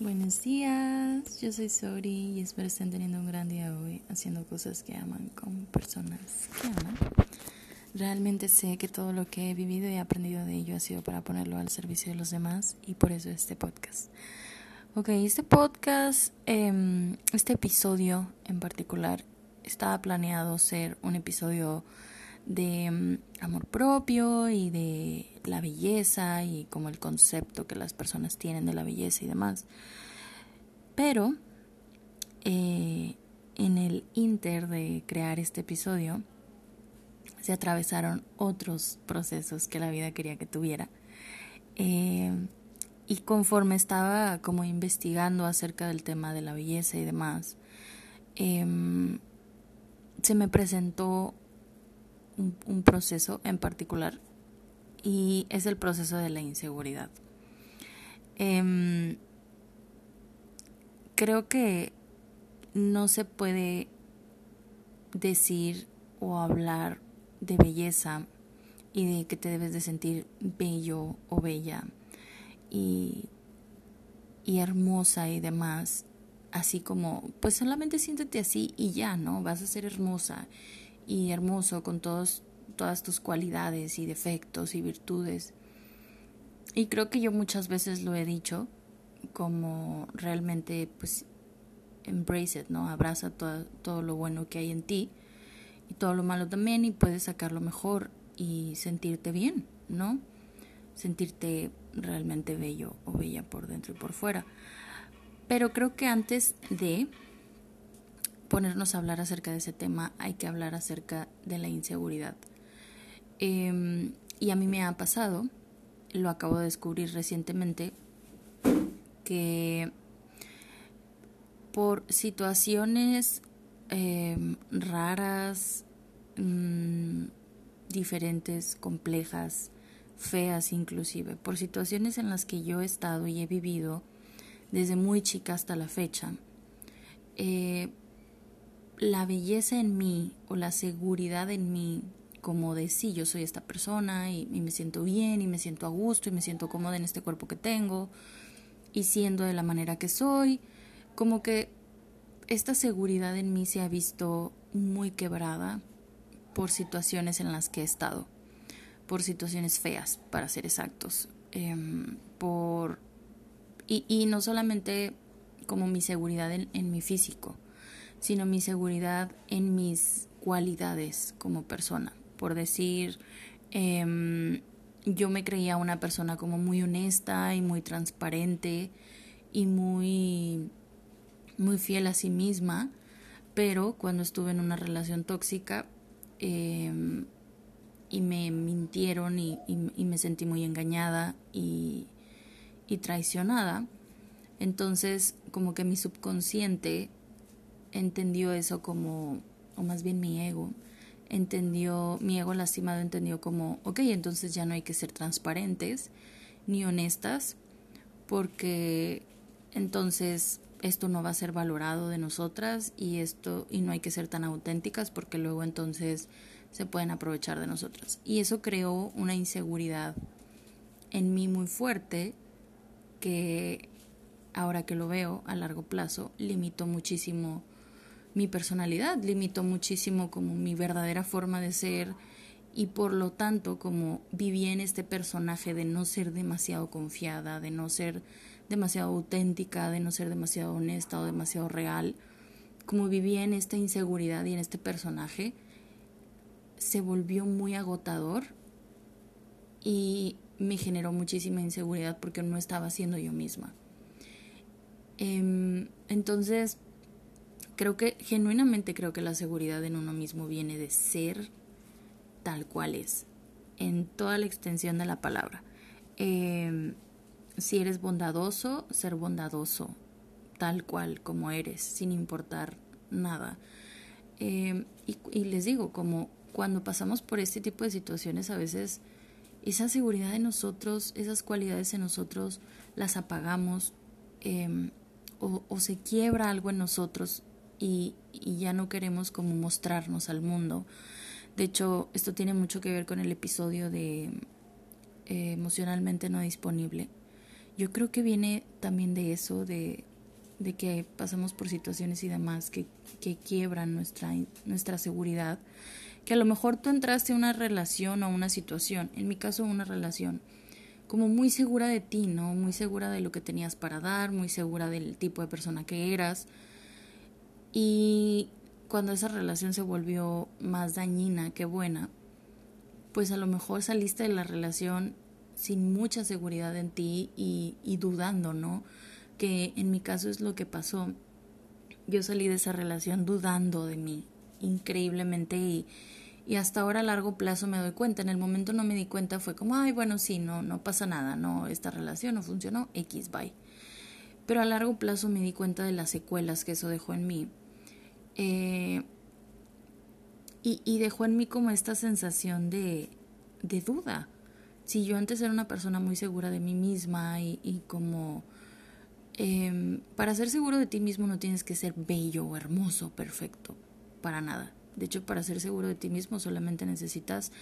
Buenos días, yo soy Sori y espero estén teniendo un gran día hoy haciendo cosas que aman con personas que aman. Realmente sé que todo lo que he vivido y aprendido de ello ha sido para ponerlo al servicio de los demás y por eso este podcast. Ok, este podcast, em, este episodio en particular, estaba planeado ser un episodio de mm, amor propio y de la belleza y como el concepto que las personas tienen de la belleza y demás. Pero eh, en el inter de crear este episodio se atravesaron otros procesos que la vida quería que tuviera. Eh, y conforme estaba como investigando acerca del tema de la belleza y demás, em, se me presentó un, proceso en particular y es el proceso de la inseguridad. Em, creo que no se puede decir o hablar de belleza y de que te debes de sentir bello o bella y, y hermosa y demás, así como, pues solamente siéntete así y ya, ¿no? Vas a ser hermosa y hermoso con todos, todas tus cualidades y defectos y virtudes. Y creo que yo muchas veces lo he dicho, como realmente, pues, embrace it, ¿no? Abraza todo, todo lo bueno que hay en ti y todo lo malo también y puedes sacarlo mejor y sentirte bien, ¿no? Sentirte realmente bello o bella por dentro y por fuera. Pero creo que antes de ponernos a hablar acerca de ese tema, hay que hablar acerca de la inseguridad. Em, y a mí me ha pasado, lo acabo de descubrir recientemente, que por situaciones em, raras, mm, diferentes, complejas, feas inclusive, por situaciones en las que yo he estado y he vivido desde muy chica hasta la fecha, eh, la belleza en mí o la seguridad en mí, como de sí, yo soy esta persona y, me siento bien y me siento a gusto y me siento cómoda en este cuerpo que tengo y siendo de la manera que soy, como que esta seguridad en mí se ha visto muy quebrada por situaciones en las que he estado, por situaciones feas, para ser exactos, em, por y, y, no solamente como mi seguridad en mi físico, sino mi seguridad en mis cualidades como persona. Por decir, em, yo me creía una persona como muy honesta y muy transparente y muy, muy fiel a sí misma, pero cuando estuve en una relación tóxica em, y me mintieron y, y, me sentí muy engañada y, y traicionada, entonces como que mi subconsciente entendió eso como, o más bien mi ego, entendió, mi ego lastimado entendió como, ok, entonces ya no hay que ser transparentes ni honestas, porque entonces esto no va a ser valorado de nosotras y esto, y no hay que ser tan auténticas porque luego entonces se pueden aprovechar de nosotras. Y eso creó una inseguridad en mí muy fuerte que ahora que lo veo a largo plazo limitó muchísimo mi personalidad, limitó muchísimo como mi verdadera forma de ser y por lo tanto como viví en este personaje de no ser demasiado confiada, de no ser demasiado auténtica, de no ser demasiado honesta o demasiado real, como vivía en esta inseguridad y en este personaje, se volvió muy agotador y me generó muchísima inseguridad porque no estaba siendo yo misma. Em, entonces, creo que genuinamente creo que la seguridad en uno mismo viene de ser tal cual es, en toda la extensión de la palabra. Em, si eres bondadoso, ser bondadoso, tal cual como eres, sin importar nada. Em, y, les digo, como cuando pasamos por este tipo de situaciones, a veces esa seguridad en nosotros, esas cualidades en nosotros, las apagamos em, o, se quiebra algo en nosotros y, ya no queremos como mostrarnos al mundo. De hecho, esto tiene mucho que ver con el episodio de eh, emocionalmente no disponible. yo creo que viene también de eso, de, de que pasamos por situaciones y demás que, que quiebran nuestra, nuestra seguridad, que a lo mejor tú entraste a una relación o una situación, en mi caso una relación, como muy segura de ti, ¿no? Muy segura de lo que tenías para dar, muy segura del tipo de persona que eras. Y cuando esa relación se volvió más dañina que buena, pues a lo mejor saliste de la relación sin mucha seguridad en ti y, y dudando, ¿no? Que en mi caso es lo que pasó. Yo salí de esa relación dudando de mí increíblemente y, y hasta ahora a largo plazo me doy cuenta. En el momento no me di cuenta, fue como, ay, bueno, sí, no, no pasa nada, no, esta relación no funcionó, X, bye. Pero a largo plazo me di cuenta de las secuelas que eso dejó en mí eh, y, dejó en mí como esta sensación de, duda. Si yo antes era una persona muy segura de mí misma y, como... Em, para ser seguro de ti mismo no tienes que ser bello hermoso, perfecto, para nada. De hecho, para ser seguro de ti mismo solamente necesitas,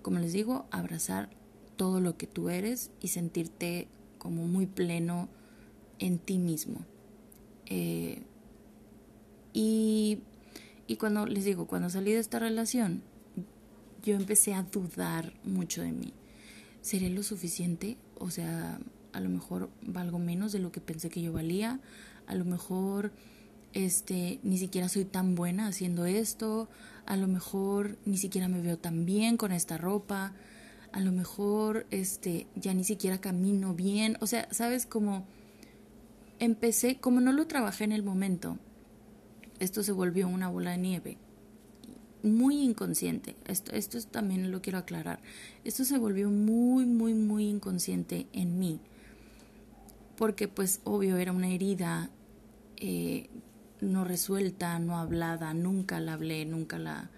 como les digo, abrazar todo lo que tú eres y sentirte como muy pleno en ti mismo. Eh, y, y cuando les digo, cuando salí de esta relación, yo empecé a dudar mucho de mí. ¿Seré lo suficiente? O sea, a lo mejor valgo menos de lo que pensé que yo valía. A lo mejor este ni siquiera soy tan buena haciendo esto. A lo mejor ni siquiera me veo tan bien con esta ropa. A lo mejor este ya ni siquiera camino bien. O sea, sabes como empecé, como no lo trabajé en el momento, esto se volvió una bola de nieve muy inconsciente. Esto, esto también lo quiero aclarar. Esto se volvió muy, muy, muy inconsciente en mí. Porque pues obvio era una herida eh, no resuelta, no hablada, nunca la hablé, nunca la,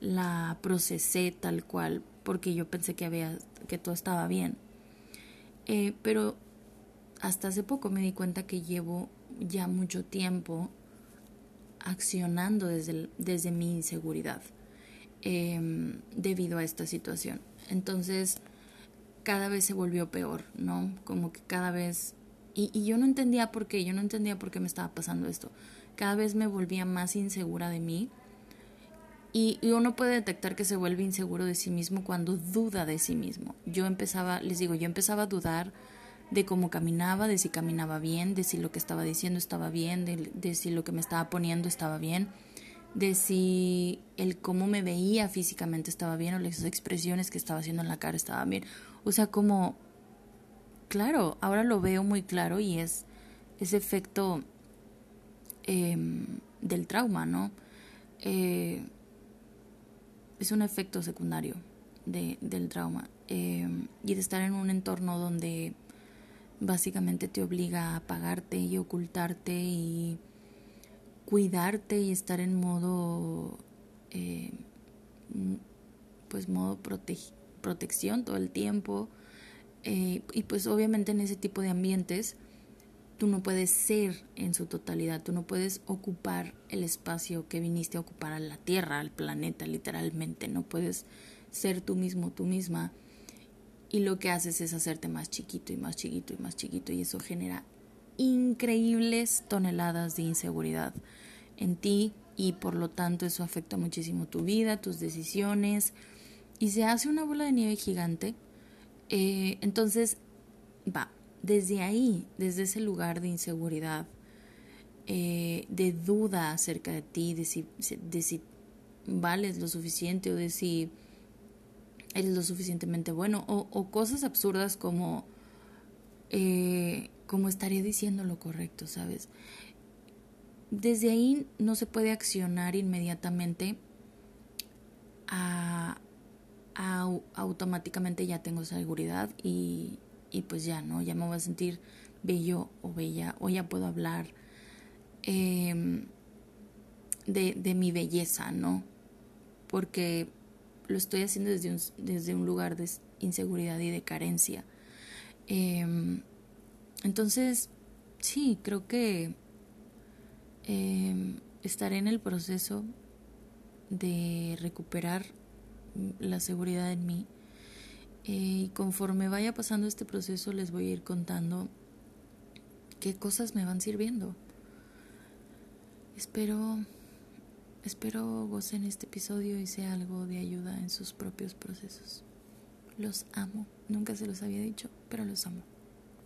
la procesé tal cual, porque yo pensé que había, que todo estaba bien. Eh, pero hasta hace poco me di cuenta que llevo ya mucho tiempo accionando desde, desde mi inseguridad em, debido a esta situación. Entonces, cada vez se volvió peor, ¿no? Como que cada vez... Y, y yo no entendía por qué, yo no entendía por qué me estaba pasando esto. Cada vez me volvía más insegura de mí. Y, y uno puede detectar que se vuelve inseguro de sí mismo cuando duda de sí mismo. Yo empezaba, les digo, yo empezaba a dudar de cómo caminaba, de si caminaba bien, de si lo que estaba diciendo estaba bien, de, si lo que me estaba poniendo estaba bien, de si el cómo me veía físicamente estaba bien o las expresiones que estaba haciendo en la cara estaban bien. O sea, como, claro, ahora lo veo muy claro y es ese efecto em, del trauma, ¿no? Eh, es un efecto secundario de, del trauma em, y de estar en un entorno donde básicamente te obliga a apagarte y ocultarte y cuidarte y estar en modo eh, pues modo protección todo el tiempo. Eh, y pues obviamente en ese tipo de ambientes tú no puedes ser en su totalidad, tú no puedes ocupar el espacio que viniste a ocupar a la Tierra, al planeta literalmente, no puedes ser tú mismo, tú misma y lo que haces es hacerte más chiquito y más chiquito y más chiquito y eso genera increíbles toneladas de inseguridad en ti y por lo tanto eso afecta muchísimo tu vida, tus decisiones y se hace una bola de nieve gigante. Eh, entonces, va, desde ahí, desde ese lugar de inseguridad, eh, de duda acerca de ti, de si, de si vales lo suficiente o de si eres lo suficientemente bueno o, cosas absurdas como eh, como estaría diciendo lo correcto, ¿sabes? Desde ahí no se puede accionar inmediatamente a, automáticamente ya tengo seguridad y, y, pues ya, ¿no? Ya me voy a sentir bello o bella o ya puedo hablar em, de, de mi belleza, ¿no? Porque lo estoy haciendo desde un, desde un lugar de inseguridad y de carencia. Em, entonces, sí, creo que em, estaré en el proceso de recuperar la seguridad en mí. Eh, y conforme vaya pasando este proceso les voy a ir contando qué cosas me van sirviendo. Espero, espero gocen este episodio y sea algo de ayuda en sus propios procesos. Los amo, nunca se los había dicho, pero los amo.